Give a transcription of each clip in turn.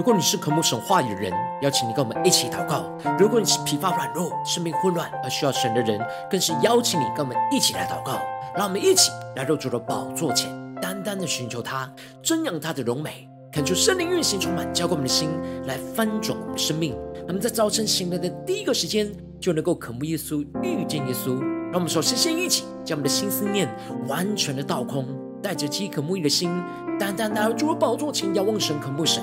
如果你是渴慕神话语的人，邀请你跟我们一起祷告；如果你是疲乏软弱、生命混乱而需要神的人，更是邀请你跟我们一起来祷告。让我们一起来到主的宝座前，单单的寻求他，瞻仰他的荣美，恳求圣灵运行充满，浇灌我们的心，来翻转我们的生命。那么在早晨醒来的第一个时间，就能够渴慕耶稣、遇见耶稣。让我们首先先一起将我们的心思念完全的倒空，带着饥渴慕义的心，单单来到主的宝座前，仰望神、渴慕神。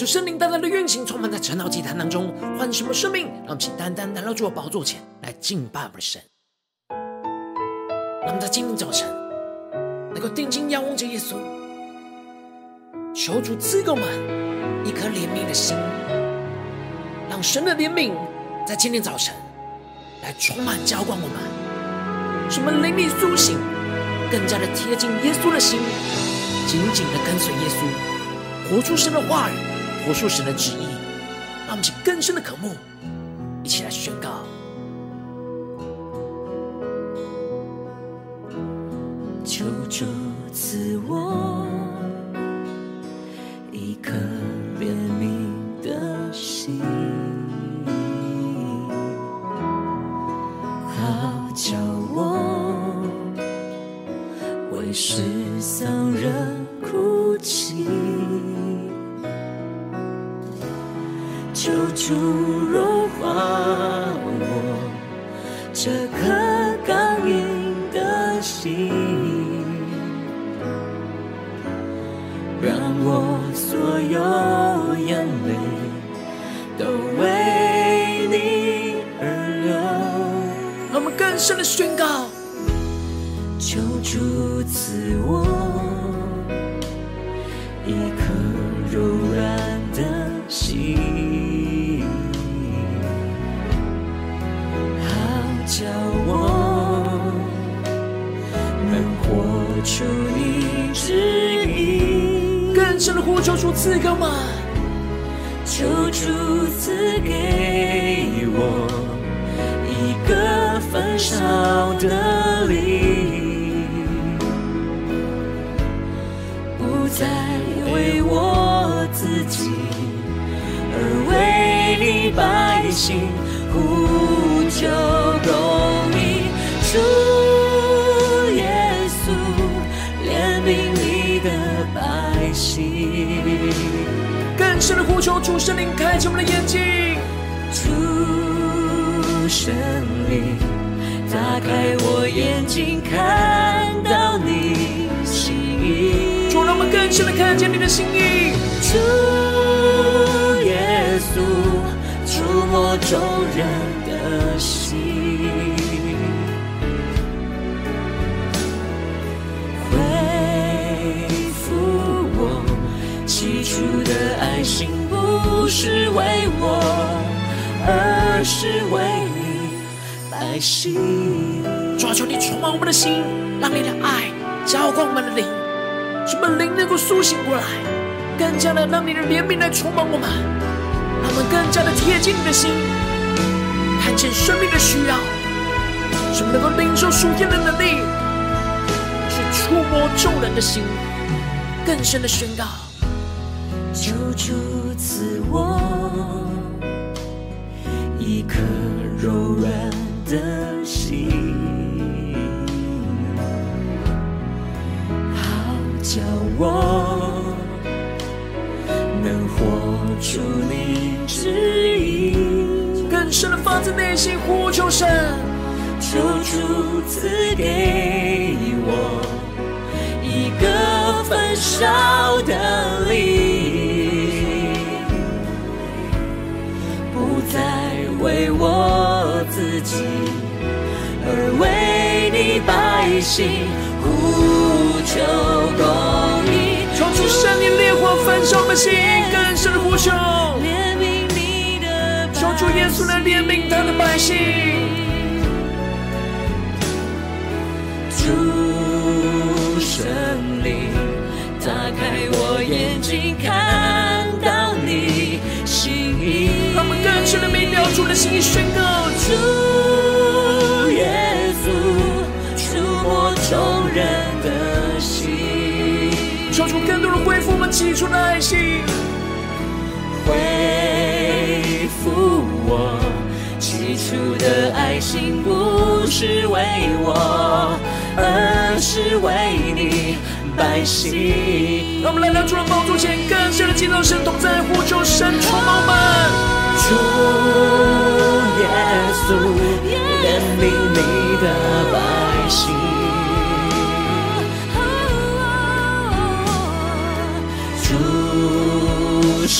求圣灵单单的运行，充满在晨祷祭坛当中，唤什么生命？让我们请单单来到主的宝座前来敬拜我们的神。让我们在今天早晨能够定睛仰望着耶稣，求主赐给我们一颗怜悯的心，让神的怜悯在今天早晨来充满浇灌我们，使我们灵里苏醒，更加的贴近耶稣的心，紧紧的跟随耶稣，活出神的话语。活出神的旨意，让我们起更深的渴慕，一起来宣告。求主赐我更深的呼求，主圣灵开启我们的眼睛，主圣灵打开我眼睛，看到你心意。主让我们更深的看见你的心意。主耶稣，触摸众人的心。主的爱心不是为我，而是为你百姓。主啊，求你充满我们的心，让你的爱浇灌我们的灵，使我们灵能够苏醒过来，更加的让你的怜悯来充满我们，让我们更加的贴近你的心，看见生命的需要，使我们能够领受属天的能力，去触摸众人的心。更深的宣告。求主赐我一颗柔软的心，好叫我能活出你旨意。更深的发自内心呼求神，求主赐给我一个焚烧的灵。呼求公义。求主圣灵烈火焚烧我们心，更深的呼求。怜悯你的百姓。求主耶稣来怜悯他的百姓。主圣灵，打开我眼睛，看到你心意。我们更深的明了主的心意，宣告主起初的爱心，恢复我起初的爱心，不是为我，而是为你百姓。让我们来到主的宝座前，更深的敬拜神同在，呼求神充满们。主耶稣，怜悯你的百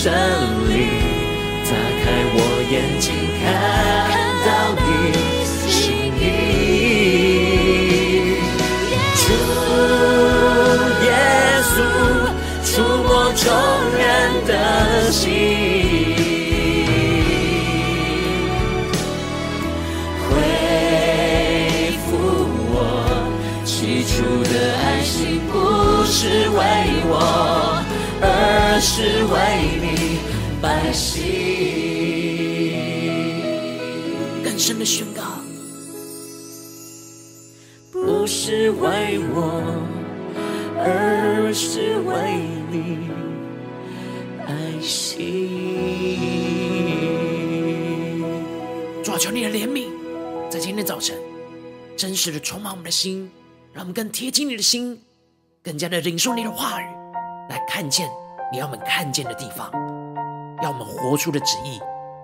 姓。主圣灵，打开我眼睛，看到你心意。主耶稣，触摸众人的心。恢复我起初的爱情，不是为我，而是为百姓。更深的宣告，不是为我，而是为你百姓。主啊，求你的怜悯，在今天早晨真实的充满我们的心，让我们更贴近你的心。更加的领受你的话语，来看见你要我们看见的地方，要我们活出的旨意。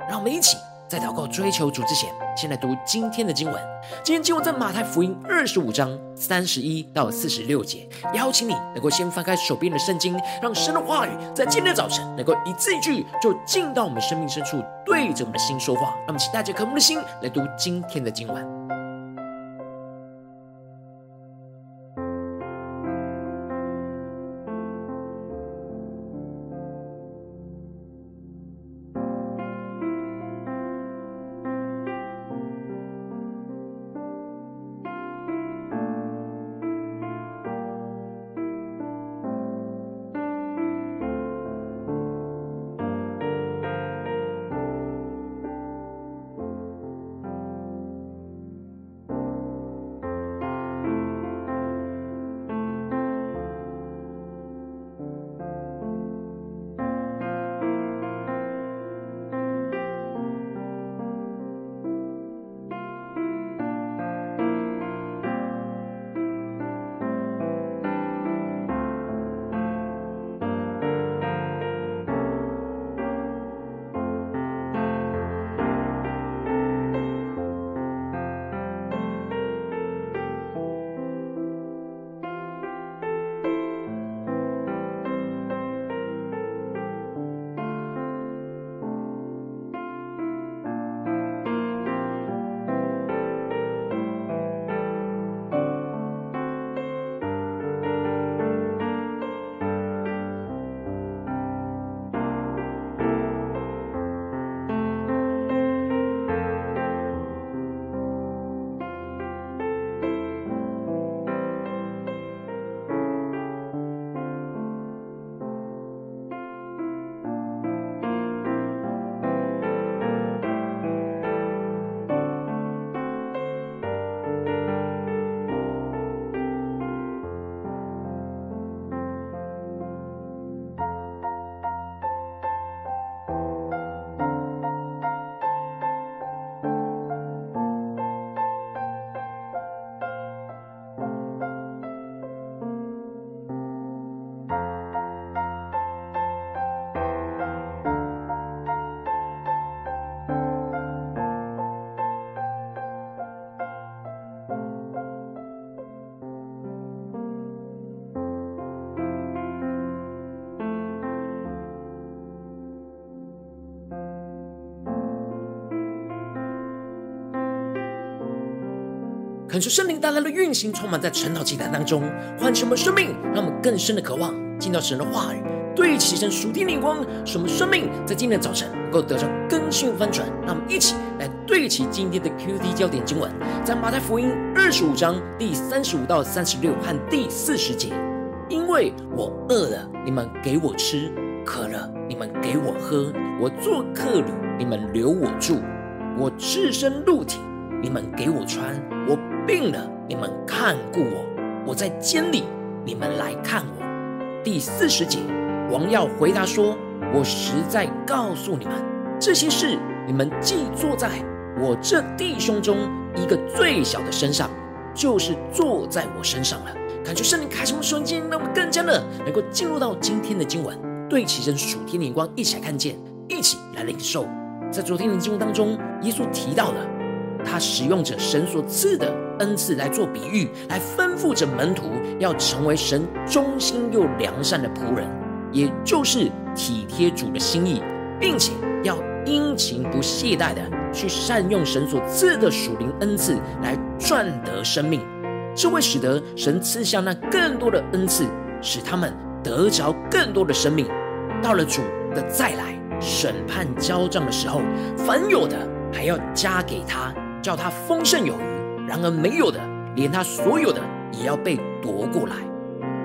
让我们一起在祷告追求主之前，先来读今天的经文。今天经文在马太福音二十五章三十一到四十六节。邀请你能够先翻开手边的圣经，让神的话语在今天早晨能够一字一句就进到我们生命深处，对着我们的心说话。让我们请带着渴慕的心来读今天的经文。恳求圣灵带来的运行，充满在晨祷祭坛当中，唤醒我们生命，让我们更深的渴望进到神的话语，对齐神属天灵光，使我们生命在今天的早晨能够得到更新翻转。让我们一起来对齐今天的 QD 焦点经文，在马太福音二十五章第三十五到三十六和第四十节。因为我饿了，你们给我吃；渴了，你们给我喝；我做客旅，你们留我住；我赤身露体，你们给我穿；我病了，你们看顾我；我在监里，你们来看我。第四十节，王耀回答说：“我实在告诉你们，这些事你们既坐在我这弟兄中一个最小的身上，就是坐在我身上了。”感觉圣灵开什么瞬间，让我们更加的能够进入到今天的经文，对齐神属天的眼光，一起来看见，一起来领受。在昨天的经文当中，耶稣提到了他使用着神所赐的恩赐来做比喻，来吩咐着门徒要成为神忠心又良善的仆人，也就是体贴主的心意，并且要殷勤不懈怠的去善用神所赐的属灵恩赐来赚得生命。这会使得神赐下那更多的恩赐，使他们得着更多的生命。到了主的再来审判交账的时候，凡有的还要加给他，叫他丰盛有余；然而没有的，连他所有的也要被夺过来。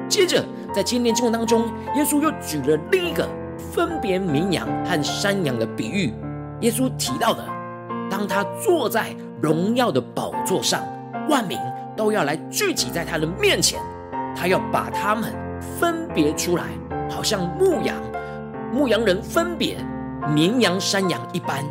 接着，在今天经文当中，耶稣又举了另一个分别绵羊和山羊的比喻。耶稣提到的，当他坐在荣耀的宝座上，万民。都要来聚集在他的面前，他要把他们分别出来，好像牧羊牧羊人分别绵羊山羊一般。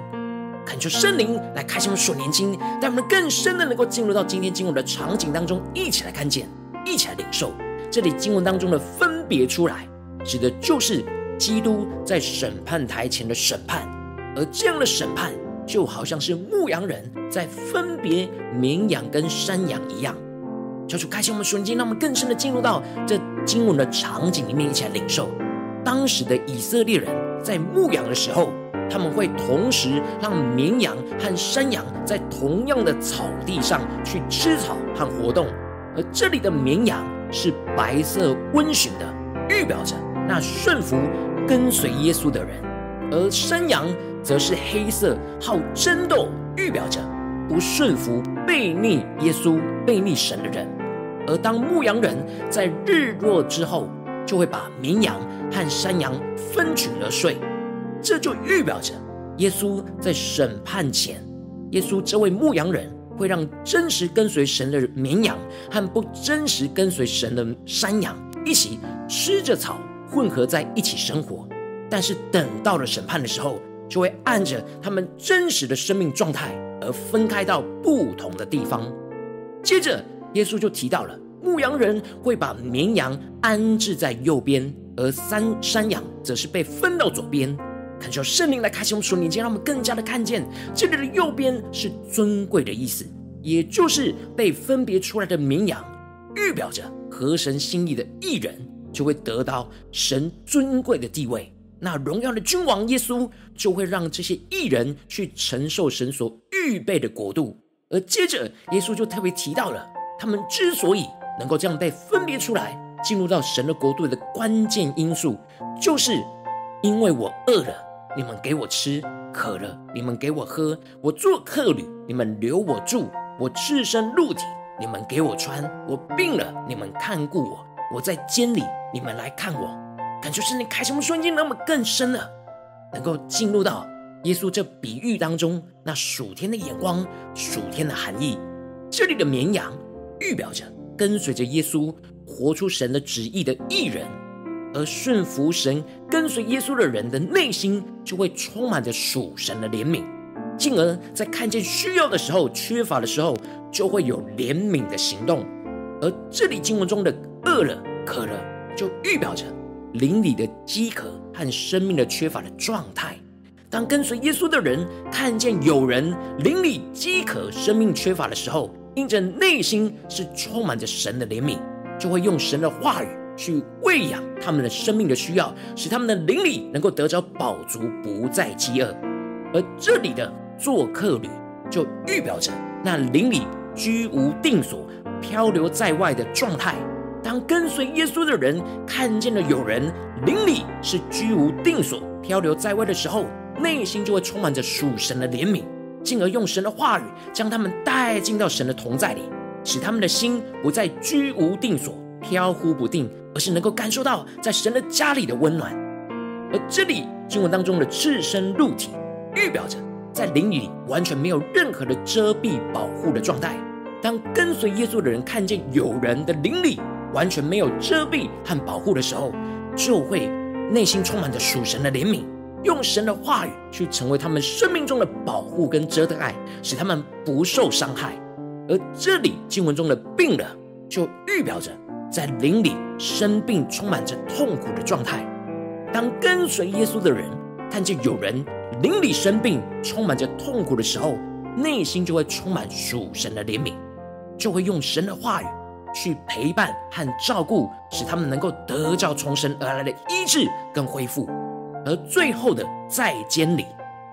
恳求圣灵来开启我们属灵经，让我们更深的能够进入到今天经文的场景当中，一起来看见，一起来领受。这里经文当中的分别出来，指的就是基督在审判台前的审判，而这样的审判。就好像是牧羊人在分别绵羊跟山羊一样，求主开启我们瞬间，让我们更深的进入到这经文的场景里面，一起来领受。当时的以色列人在牧羊的时候，他们会同时让绵羊和山羊在同样的草地上去吃草和活动，而这里的绵羊是白色温驯的，预表着那顺服跟随耶稣的人，而山羊。则是黑色，好争斗，预表着不顺服、悖逆耶稣、悖逆神的人。而当牧羊人在日落之后，就会把绵羊和山羊分取而睡。这就预表着耶稣在审判前，耶稣这位牧羊人会让真实跟随神的绵羊和不真实跟随神的山羊一起吃着草，混合在一起生活。但是等到了审判的时候，就会按着他们真实的生命状态而分开到不同的地方。接着，耶稣就提到了牧羊人会把绵羊安置在右边，而山山羊则是被分到左边。恳求圣灵来开启我们属灵眼睛，让我们更加的看见这里的右边是尊贵的意思，也就是被分别出来的绵羊，预表着合神心意的义人就会得到神尊贵的地位。那荣耀的君王耶稣就会让这些义人去承受神所预备的国度，而接着耶稣就特别提到了他们之所以能够这样被分别出来，进入到神的国度的关键因素，就是因为我饿了，你们给我吃；渴了，你们给我喝；我做客旅，你们留我住；我赤身露体，你们给我穿；我病了，你们看顾我；我在监里，你们来看我。感觉圣灵开什么瞬间，那么更深了，能够进入到耶稣这比喻当中，那属天的眼光、属天的含义。这里的绵羊预表着跟随着耶稣、活出神的旨意的义人，而顺服神、跟随耶稣的人的内心就会充满着属神的怜悯，进而在看见需要的时候、缺乏的时候，就会有怜悯的行动。而这里经文中的饿了、渴了，就预表着。灵里的饥渴和生命的缺乏的状态，当跟随耶稣的人看见有人灵里饥渴、生命缺乏的时候，因着内心是充满着神的怜悯，就会用神的话语去喂养他们的生命的需要，使他们的灵里能够得着饱足，不再饥饿。而这里的做客旅，就预表着那灵里居无定所、漂流在外的状态。当跟随耶稣的人看见了有人灵里是居无定所、漂流在外的时候，内心就会充满着属神的怜悯，进而用神的话语将他们带进到神的同在里，使他们的心不再居无定所、飘忽不定，而是能够感受到在神的家里的温暖。而这里经文当中的赤身露体，预表着在灵里完全没有任何的遮蔽保护的状态。当跟随耶稣的人看见有人的灵里完全没有遮蔽和保护的时候，就会内心充满着属神的怜悯，用神的话语去成为他们生命中的保护跟遮盖，使他们不受伤害。而这里经文中的病了，就预表着在灵里生病、充满着痛苦的状态。当跟随耶稣的人看见有人灵里生病、充满着痛苦的时候，内心就会充满属神的怜悯，就会用神的话语。去陪伴和照顾，使他们能够得着从神而来的医治跟恢复。而最后的在监里，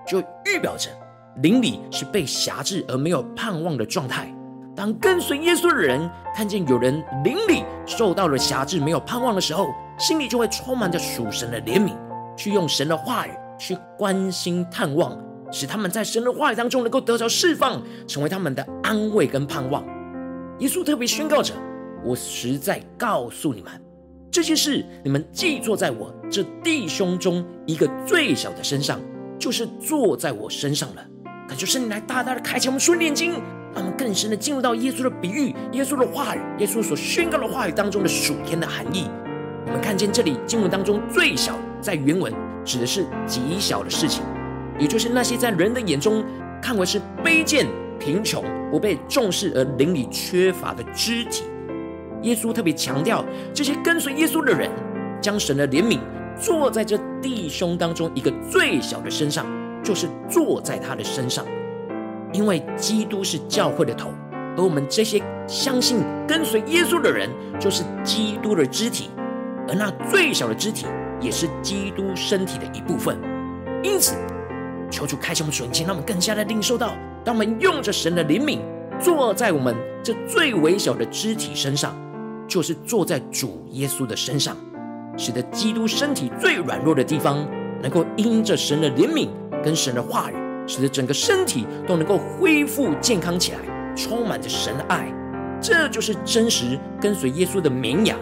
就预表着灵里是被辖制而没有盼望的状态。当跟随耶稣的人看见有人灵里受到了辖制、没有盼望的时候，心里就会充满着属神的怜悯，去用神的话语去关心探望，使他们在神的话语当中能够得着释放，成为他们的安慰跟盼望。耶稣特别宣告着。我实在告诉你们，这些事你们既做在我这弟兄中一个最小的身上，就是做在我身上了。感谢圣灵来大大的开启我们属灵眼睛，让我们更深的进入到耶稣的比喻、耶稣的话语、耶稣所宣告的话语当中的属天的含义。我们看见这里经文当中最小，在原文指的是极小的事情，也就是那些在人的眼中看为是卑贱、贫穷、不被重视而灵里缺乏的肢体。耶稣特别强调，这些跟随耶稣的人，将神的怜悯坐在这弟兄当中一个最小的身上，就是坐在他的身上。因为基督是教会的头，而我们这些相信跟随耶稣的人，就是基督的肢体，而那最小的肢体，也是基督身体的一部分。因此，求主开启我们属灵眼睛，让我们更加的领受到，当我们用着神的怜悯，坐在我们这最微小的肢体身上。就是坐在主耶稣的身上，使得基督身体最软弱的地方，能够因着神的怜悯跟神的话语，使得整个身体都能够恢复健康起来，充满着神的爱。这就是真实跟随耶稣的绵羊。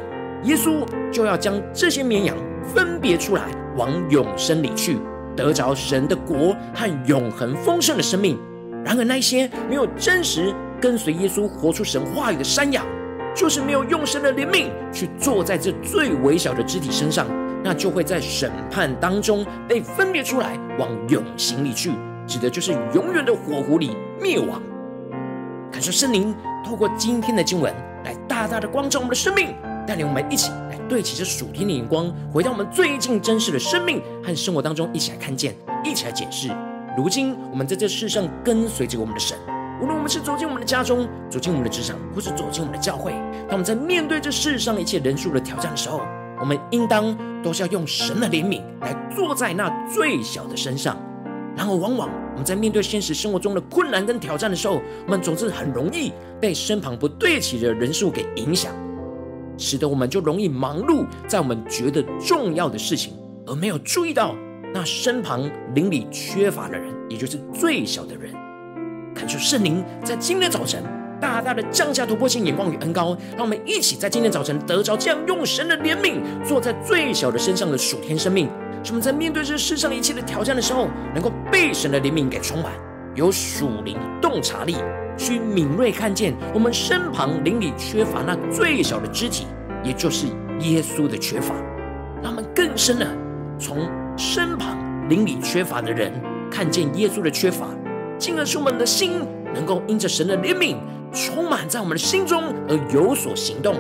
耶稣就要将这些绵羊分别出来，往永生里去，得着神的国和永恒丰盛的生命。然而那些没有真实跟随耶稣、活出神话语的山羊，就是没有用神的怜悯去坐在这最微小的肢体身上，那就会在审判当中被分别出来，往永刑里去，指的就是永远的火湖里灭亡。感谢圣灵透过今天的经文来大大的光照我们的生命，带领我们一起来对齐这属天的眼光，回到我们最近真实的生命和生活当中，一起来看见，一起来解释。如今我们在这世上跟随着我们的神。无论我们是走进我们的家中，走进我们的职场，或是走进我们的教会，当我们在面对这世上一切人数的挑战的时候，我们应当都是要用神的怜悯来坐在那最小的身上。然而，往往我们在面对现实生活中的困难跟挑战的时候，我们总是很容易被身旁不对齐的人数给影响，使得我们就容易忙碌在我们觉得重要的事情，而没有注意到那身旁邻里缺乏的人，也就是最小的人。恳求圣灵在今天早晨大大的降下突破性眼光与恩膏，让我们一起在今天早晨得着这样用神的怜悯坐在最小的身上的属天生命，使我们在面对这世上一切的挑战的时候，能够被神的怜悯给充满，有属灵洞察力，去敏锐看见我们身旁灵里缺乏那最小的肢体，也就是耶稣的缺乏，让我们更深的从身旁灵里缺乏的人看见耶稣的缺乏。进而使我们的心能够因着神的怜悯充满在我们的心中，而有所行动，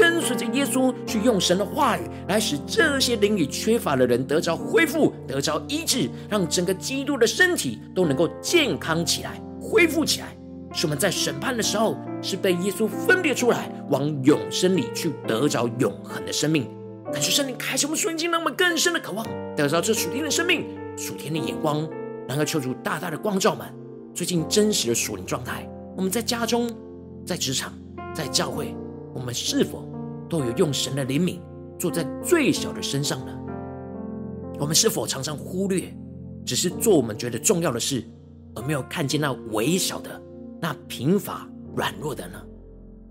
跟随着耶稣去用神的话语来使这些灵里缺乏的人得着恢复、得着医治，让整个基督的身体都能够健康起来、恢复起来。使我们在审判的时候是被耶稣分别出来，往永生里去得着永恒的生命。感谢圣灵开启我们属灵经，让我们更深的渴望得着这属天的生命、属天的眼光，然后求主大大的光照们。最近真实的属灵状态，我们在家中在职场、在教会，我们是否都有用神的怜悯做在最小的身上呢？我们是否常常忽略，只是做我们觉得重要的事，而没有看见那微小的、那贫乏软弱的呢？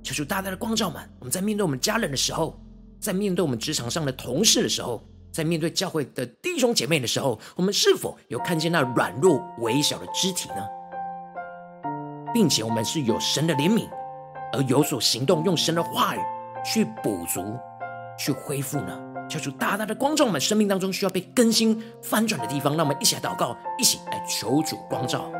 求主大大的光照们，我们在面对我们家人的时候，在面对我们职场上的同事的时候，在面对教会的弟兄姐妹的时候，我们是否有看见那软弱微小的肢体呢？并且我们是有神的怜悯，而有所行动，用神的话语去补足、去恢复呢？求主大大的光照我们生命当中需要被更新翻转的地方，让我们一起来祷告，一起来求主光照。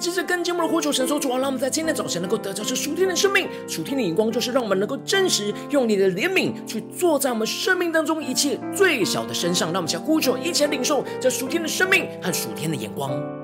接着跟节目的呼求神说，主啊，让我们在今天早晨能够得着这属天的生命，属天的眼光，就是让我们能够真实用你的怜悯去坐在我们生命当中一切最小的身上。让我们先呼求，一起领受这属天的生命和属天的眼光。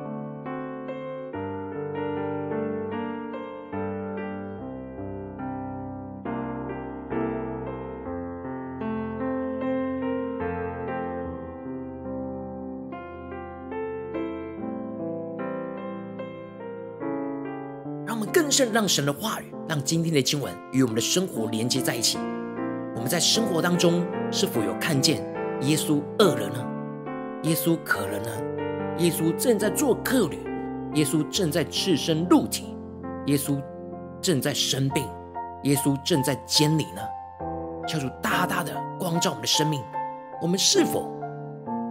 正让神的话语，让今天的经文与我们的生活连接在一起。我们在生活当中是否有看见耶稣饿了呢？耶稣渴了呢？耶稣正在做客旅，耶稣正在赤身露体，耶稣正在生病，耶稣正在监里呢？求主大大的光照我们的生命。我们是否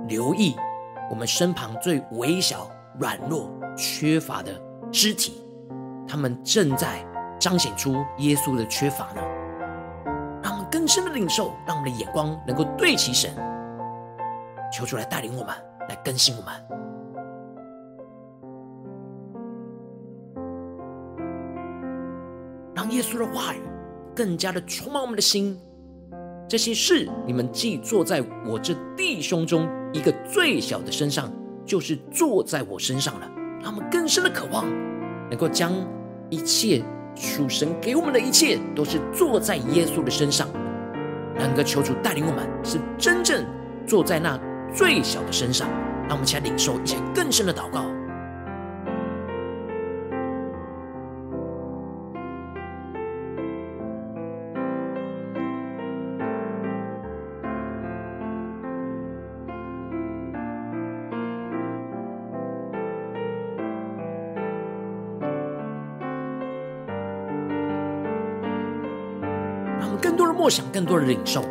留意我们身旁最微小、软弱、缺乏的肢体？他们正在彰显出耶稣的缺乏呢，让我们更深的领受，让我们的眼光能够对齐神，求主来带领我们，来更新我们，让耶稣的话语更加的充满我们的心。这些事你们既做在我这弟兄中一个最小的身上，就是做在我身上了。让我们更深的渴望。能够将一切属神给我们的一切，都是坐在耶稣的身上。能够求主带领我们，是真正坐在那最小的身上。让我们一起来领受一些更深的祷告。默想更多的领受，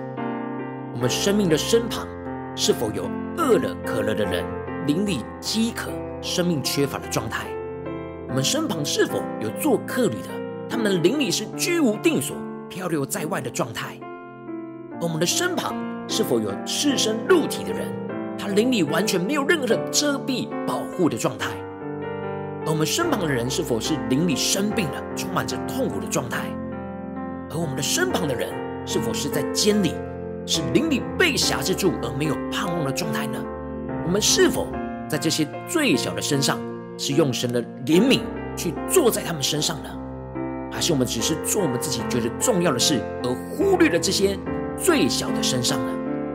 我们生命的身旁是否有饿了渴了的人，灵里饥渴、生命缺乏的状态？我们身旁是否有做客旅的，他们的灵里是居无定所、漂流在外的状态？我们的身旁是否有赤身露体的人，他灵里完全没有任何的遮蔽、保护的状态？而我们身旁的人是否是灵里生病了、充满着痛苦的状态？而我们的身旁的人，是否是在监里，是灵里被辖制住而没有盼望的状态呢？我们是否在这些最小的身上，是用神的怜悯去做在他们身上呢？还是我们只是做我们自己觉得重要的事，而忽略了这些最小的身上呢？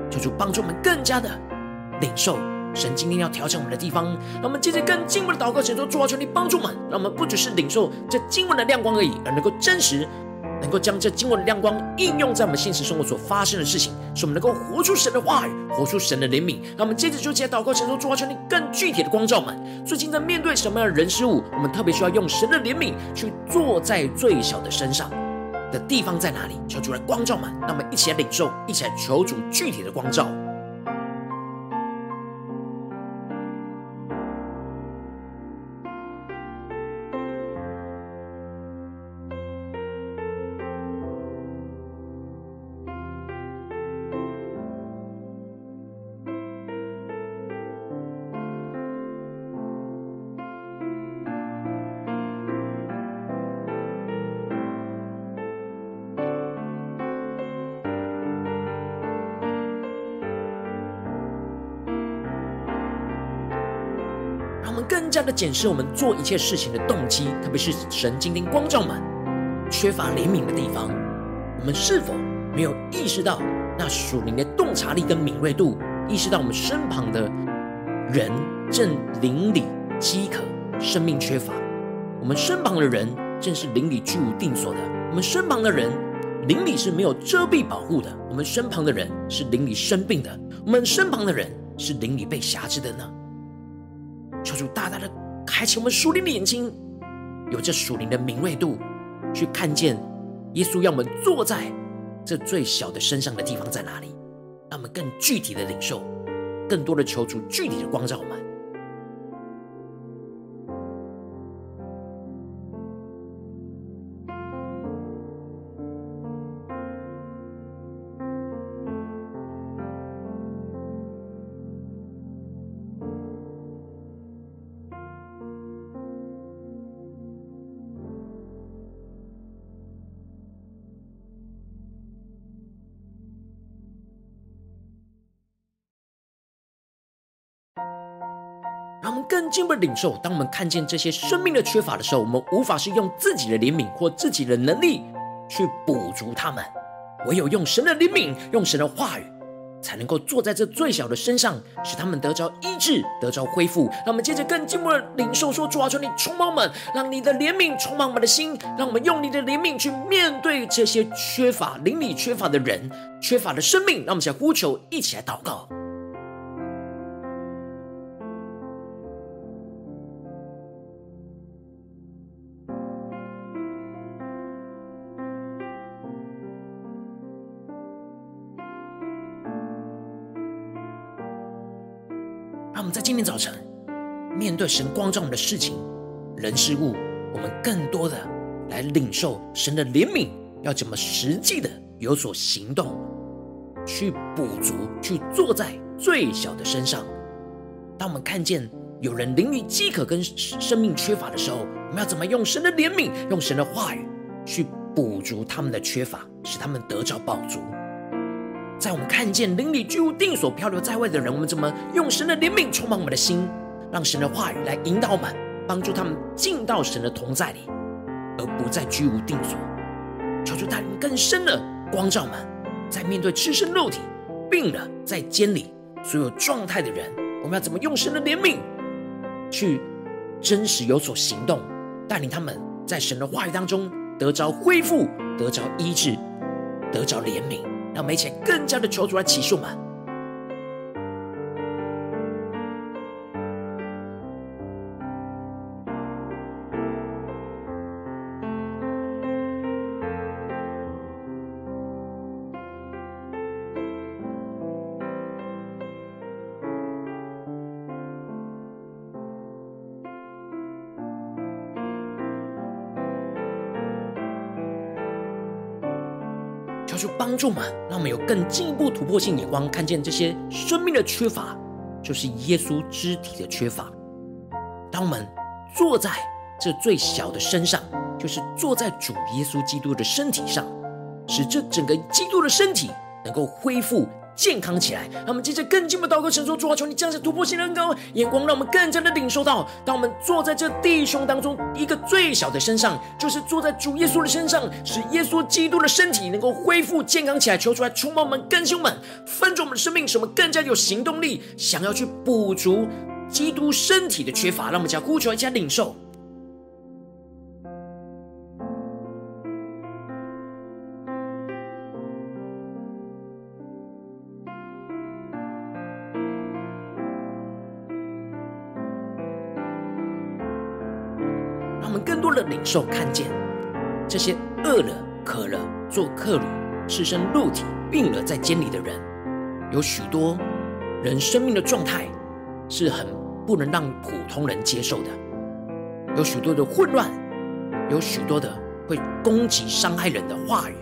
求主帮助我们更加的领受神今天要调整我们的地方。让我们接着更进步的祷告，求主啊，求你帮助我们，让我们不只是领受这经文的亮光而已，而能够真实。能够将这经文的亮光应用在我们现实生活所发生的事情，使我们能够活出神的话语，活出神的怜悯。那我们接着就起来祷告，神说主啊，求你更具体的光照们。最近在面对什么样的人事物，我们特别需要用神的怜悯去坐在最小的身上的地方在哪里？求主来光照们，让我们一起来领受，一起来求主具体的光照。的检视我们做一切事情的动机，特别是神今天光照们缺乏怜悯的地方，我们是否没有意识到那属灵的洞察力跟敏锐度？意识到我们身旁的人正灵里饥渴，生命缺乏；我们身旁的人正是灵里居无定所的；我们身旁的人邻里是没有遮蔽保护的；我们身旁的人是邻里生病的；我们身旁的人是邻里被辖制的呢？求主大大的开启我们属灵的眼睛，有着属灵的敏锐度，去看见耶稣要我们坐在这最小的身上的地方在哪里，让我们更具体的领受，更多的求主具体的光照我们。领受，当我们看见这些生命的缺乏的时候，我们无法是用自己的怜悯或自己的能力去补足他们，唯有用神的怜悯，用神的话语，才能够坐在这最小的身上，使他们得着医治，得着恢复。让我们接着更进一步的领受，说：主啊，求你充满我们，让你的怜悯充满我们的心，让我们用你的怜悯去面对这些缺乏灵里缺乏的人，缺乏的生命。让我们想呼求，一起来祷告。今天早晨面对神光照我们的事情、人事物，我们更多的来领受神的怜悯，要怎么实际的有所行动，去补足，去做在最小的身上。当我们看见有人灵里饥渴跟生命缺乏的时候，我们要怎么用神的怜悯，用神的话语去补足他们的缺乏，使他们得着饱足。在我们看见灵里居无定所、漂流在外的人，我们怎么用神的怜悯充满我们的心，让神的话语来引导我们，帮助他们进到神的同在里，而不再居无定所。求主带领更深的光照们，在面对赤身肉体、病了在监里所有状态的人，我们要怎么用神的怜悯去真实有所行动，带领他们在神的话语当中得着恢复、得着医治、得着怜悯。让我们一起更加的求主来启示我们。去帮助们，让我们有更进一步突破性眼光，看见这些生命的缺乏，就是耶稣肢体的缺乏。当我们坐在这最小的身上，就是坐在主耶稣基督的身体上，使这整个基督的身体能够恢复。健康起来，让我们接着更进一步祷告，神说：主啊，求你降下突破性的恩膏眼光，让我们更加的领受到，当我们坐在这弟兄当中一个最小的身上，就是坐在主耶稣的身上，使耶稣基督的身体能够恢复健康起来。求出来，充满我们，更新我们，分足我们的生命，使我们更加有行动力，想要去补足基督身体的缺乏。让我们将呼求一下领受。的领受看见这些饿了、渴了、做客旅、赤身露体、病了在监里的人，有许多人生命的状态是很不能让普通人接受的，有许多的混乱，有许多的会攻击、伤害人的话语、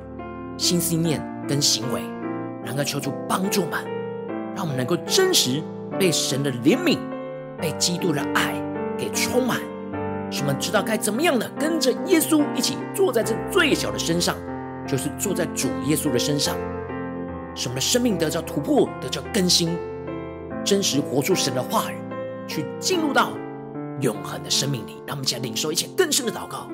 心思念跟行为，然而求主帮助们，让我们能够真实被神的怜悯、被基督的爱给充满。使我们知道该怎么样的跟着耶稣一起坐在这最小的身上，就是坐在主耶稣的身上，使我们的生命得到突破，得到更新，真实活出神的话语，去进入到永恒的生命里。让我们一起来领受一切更深的祷告。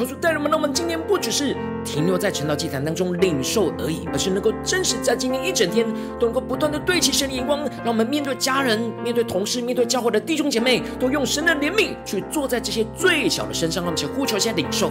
求主带领我们，让我们今天不只是停留在成道祭坛当中领受而已，而是能够真实在今天一整天都能够不断的对齐神的眼光，让我们面对家人、面对同事、面对教会的弟兄姐妹，都用神的怜悯去坐在这些最小的身上，让我们去呼求一下领受。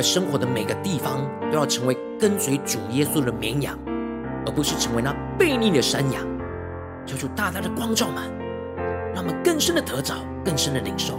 们生活的每个地方都要成为跟随主耶稣的绵羊，而不是成为那悖逆的山羊。求主大大的光照们，让我们更深的得着，更深的领受。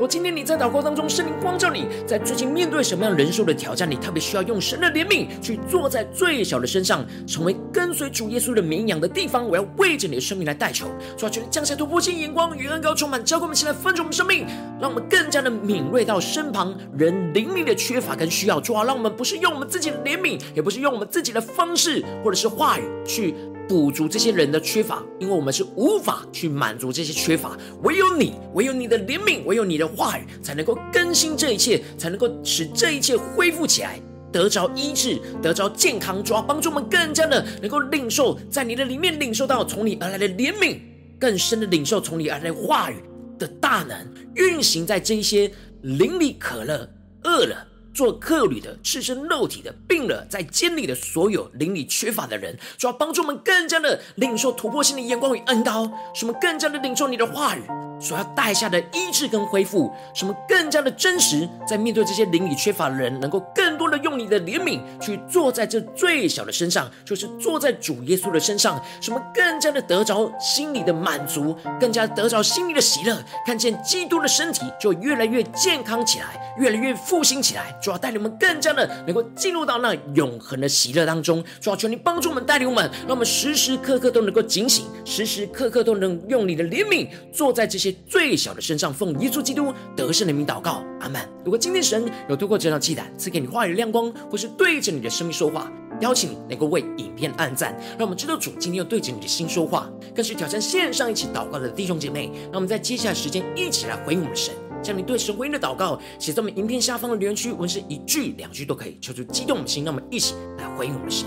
我今天你在祷告当中，圣灵光照你，在最近面对什么样人数的挑战，你特别需要用神的怜悯去坐在最小的身上，成为跟随主耶稣的绵羊的地方。我要为着你的生命来代求，主啊，求你降下突破性眼光与恩膏充满，浇灌我们起来分盛我们生命，让我们更加的敏锐到身旁人灵里的缺乏跟需要。主啊，让我们不是用我们自己的怜悯，也不是用我们自己的方式或者是话语去。补足这些人的缺乏，因为我们是无法去满足这些缺乏，唯有你，唯有你的怜悯，唯有你的话语，才能够更新这一切，才能够使这一切恢复起来，得着医治，得着健康，主要帮助我们更加的能够领受，在你的里面领受到从你而来的怜悯，更深的领受从你而来的话语的大能，运行在这一些邻里渴了、饿了。做客旅的、赤身肉体的、病了在监里的所有邻里缺乏的人，主要帮助我们更加的领受突破性的眼光与恩膏，使我们更加的领受你的话语所要带下的医治跟恢复，什么更加的真实，在面对这些灵里缺乏的人，能够更多的用你的怜悯去坐在这最小的身上，就是坐在主耶稣的身上，什么更加的得着心里的满足，更加得着心里的喜乐，看见基督的身体就越来越健康起来，越来越复兴起来。主要带领我们更加的能够进入到那永恒的喜乐当中。主要求你帮助我们，带领我们，让我们时时刻刻都能够警醒，时时刻刻都能用你的怜悯坐在这些最小的身上。奉耶稣基督得胜的名祷告，阿门。如果今天神有透过这场祭坛赐给你话语亮光，或是对着你的生命说话，邀请你能够为影片按赞，让我们知道主今天又对着你的心说话，更是挑战线上一起祷告的弟兄姐妹。让我们在接下来时间一起来回应我们的神。将你对神回应的祷告写在我们影片下方的留言区，无论是一句两句都可以，求主激动的心，让我们一起来回应我们的神。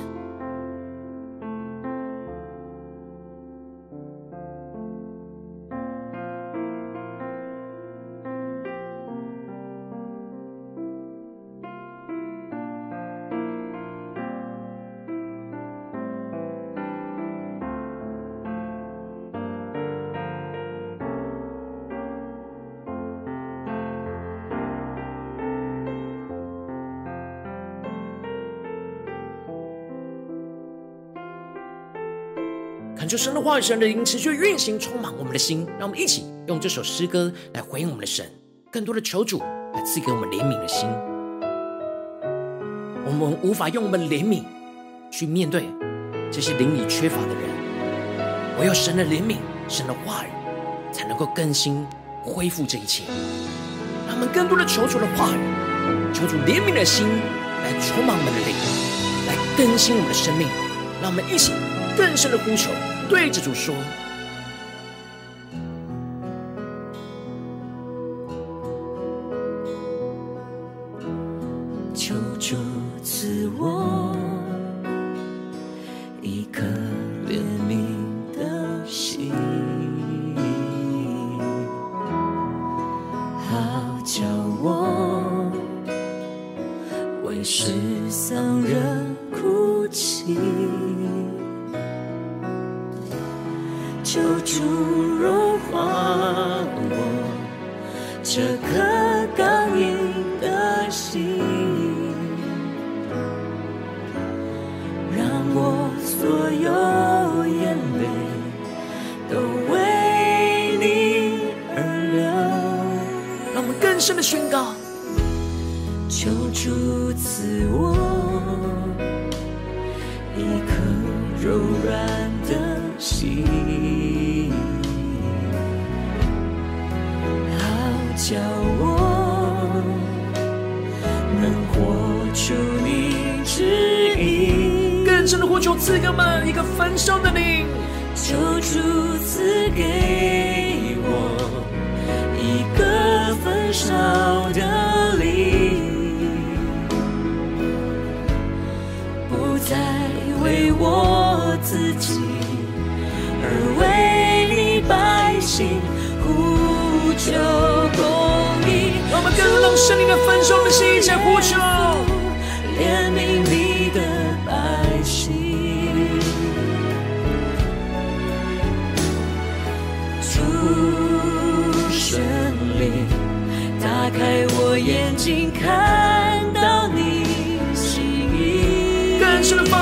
神的话语、神的灵持续运行，充满我们的心。让我们一起用这首诗歌来回应我们的神，更多的求主来赐给我们怜悯的心。我们无法用我们怜悯去面对这些灵里缺乏的人，唯有神的怜悯、神的话语，才能够更新、恢复这一切。让我们更多的求主的话语，求主怜悯的心来充满我们的灵，来更新我们的生命。让我们一起更深的呼求，对着主说，求助赐我一颗怜悯的心，好叫我为失丧人哭泣。主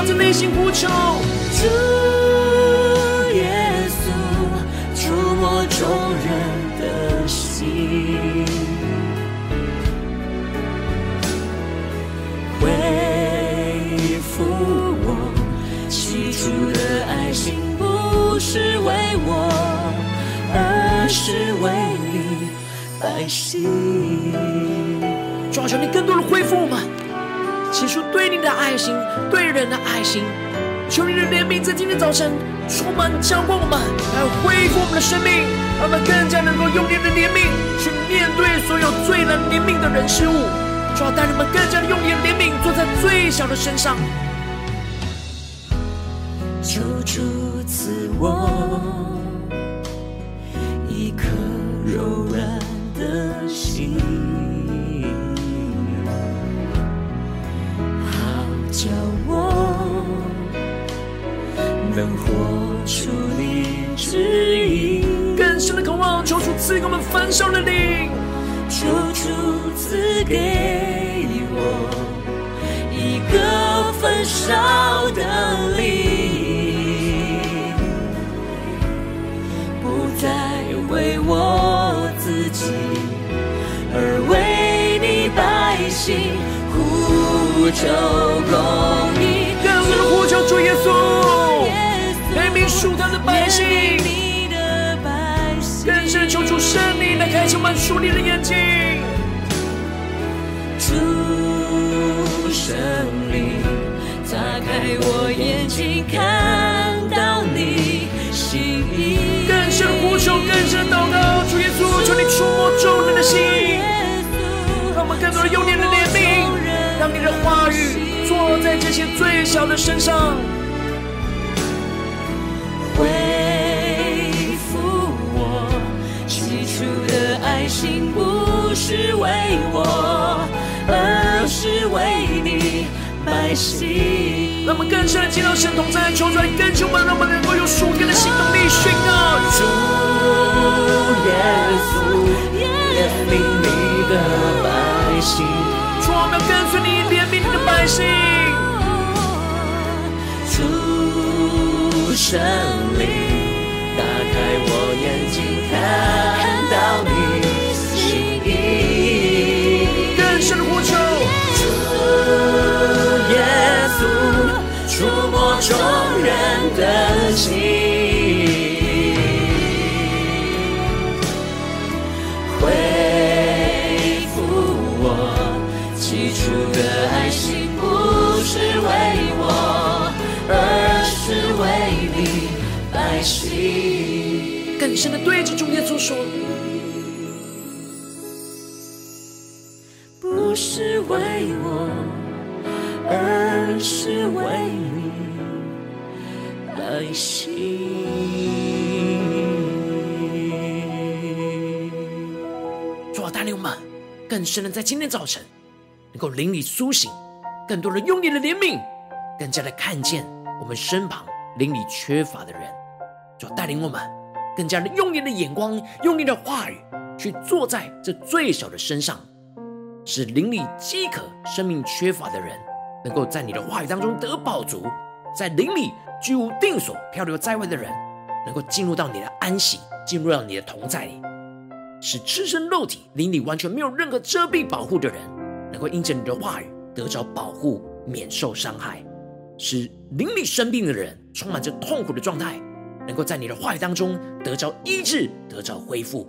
向自内心呼求，主耶稣，触摸众人的心，恢复我起初的爱心，不是为我，而是为你百姓。抓求你更多的恢复我们。起初对你的爱心，对人的爱心。求你的怜悯在今天早晨充满浇灌我们，来恢复我们的生命，让我们更加能够用你的怜悯去面对所有最难怜悯的人事物。主啊，带你们更加的用你的怜悯坐在最小的身上。求主赐我赐给我们焚烧的灵，求主赐给我一个焚烧的灵，不再为我自己。而为你百姓呼求公义，更是呼求主耶稣，怜悯属他的百姓，求主圣灵来开启我们属灵的眼睛，主圣灵打开我眼睛，看到你心意，更是呼求，更是祷告，主耶稣，求你触摸众人的心。让我们更多的用你的怜悯，让你的话语坐在这些最小的身上，心，不是为我，而是为你百姓。让我们更深的进入神同在，求主来更新我们，让我们能够有属天的行动力，宣告主耶稣，怜悯你的百姓。主，我们跟随你怜悯你的百姓。主圣灵，更深的对着主耶稣说：不是为我，而是为你爱心。主啊，带领我们更深的在今天早晨，能够灵里苏醒，更多人用你的怜悯，更加的看见我们身旁灵里缺乏的人。主啊，带领我们更加的用你的眼光，用你的话语去坐在这最小的身上，使灵里饥渴、生命缺乏的人，能够在你的话语当中得饱足；在灵里居无定所、漂流在外的人，能够进入到你的安息，进入到你的同在里，使赤身肉体、灵里完全没有任何遮蔽保护的人，能够因着你的话语。得着保护，免受伤害，使灵里生病的人充满着痛苦的状态，能够在你的话语当中得着医治，得着恢复；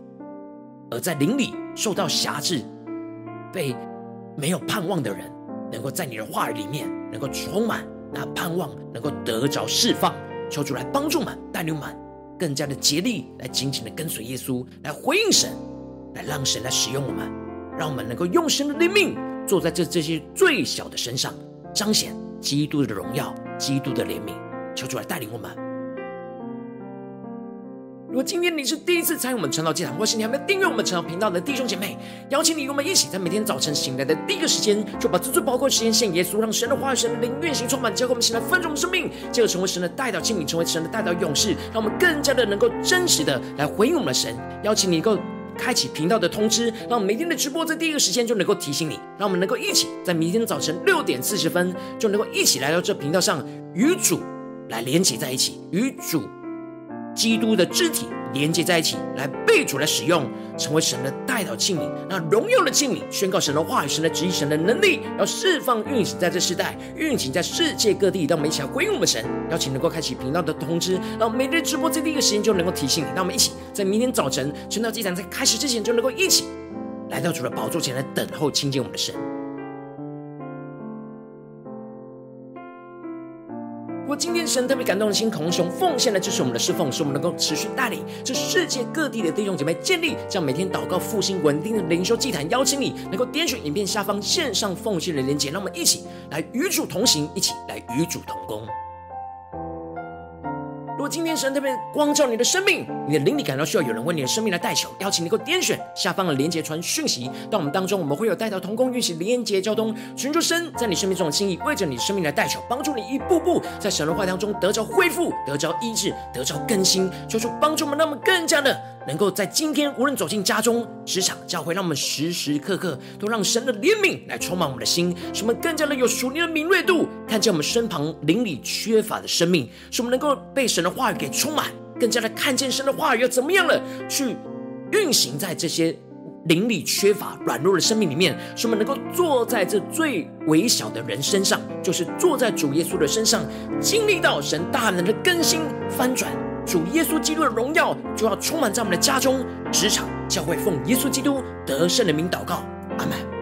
而在灵里受到辖制、被没有盼望的人，能够在你的话语里面能够充满那盼望，能够得着释放。求主来帮助们，带领们更加的竭力来紧紧的跟随耶稣，来回应神，来让神来使用我们，让我们能够用神的灵命。坐在这这些最小的身上，彰显基督的荣耀，基督的怜悯，求主来带领我们。如果今天你是第一次参与我们晨祷祭坛，或是你还没有订阅我们晨祷频道的弟兄姐妹，邀请你与我们一起，在每天早晨醒来的第一个时间，就把这最宝贵的时间献耶稣，让神的话语、神的灵运行充满，教给我们醒来丰盛的生命，进而成为神的代祷器皿，成为神的代祷勇士，让我们更加的能够真实的来回应我们的神。邀请你能够。开启频道的通知，让我们每天的直播在第一个时间就能够提醒你，让我们能够一起在明天早晨六点四十分就能够一起来到这频道上，与主来连接在一起，与主基督的肢体连接在一起，来被主来使用，成为神的代祷器皿，那荣耀的器皿，宣告神的话语、神的旨意、神的能力，要释放运行在这世代，运行在世界各地。让我们一起来归应我们神，邀请能够开启频道的通知，让每日直播在第一个时间就能够提醒你。让我们一起在明天早晨晨祷祭坛在开始之前，就能够一起来到主的宝座前来等候亲近我们的神。今天神特别感动的心，孔熊奉献来支持我们的侍奉，使我们能够持续带领这世界各地的弟兄姐妹建立将每天祷告复兴稳定的灵修祭坛。邀请你能够点选影片下方线上奉献的连接，让我们一起来与主同行，一起来与主同工。如果今天神特别光照你的生命，你的灵里感到需要有人为你的生命来代求，邀请你能够点选下方的连结传讯息到我们当中，我们会有代祷同工运行连结交通，寻求神在你生命中的心意，为着你生命来代求，帮助你一步步在神的话当中得着恢复，得着医治，得着更新，求主帮助我们，让我们更加的能够在今天无论走进家中、职场、教会，让我们时时刻刻都让神的怜悯来充满我们的心，使我们更加的有属灵的敏锐度，看见我们身旁灵里缺乏的生命，使我们能够被神的话语给充满，更加的看见神的话语要怎么样了去运行在这些灵里缺乏、软弱的生命里面，使我们能够坐在这最微小的人身上，就是坐在主耶稣的身上，经历到神大能的更新翻转，主耶稣基督的荣耀就要充满在我们的家中、职场、教会，奉耶稣基督得胜的名祷告，阿门。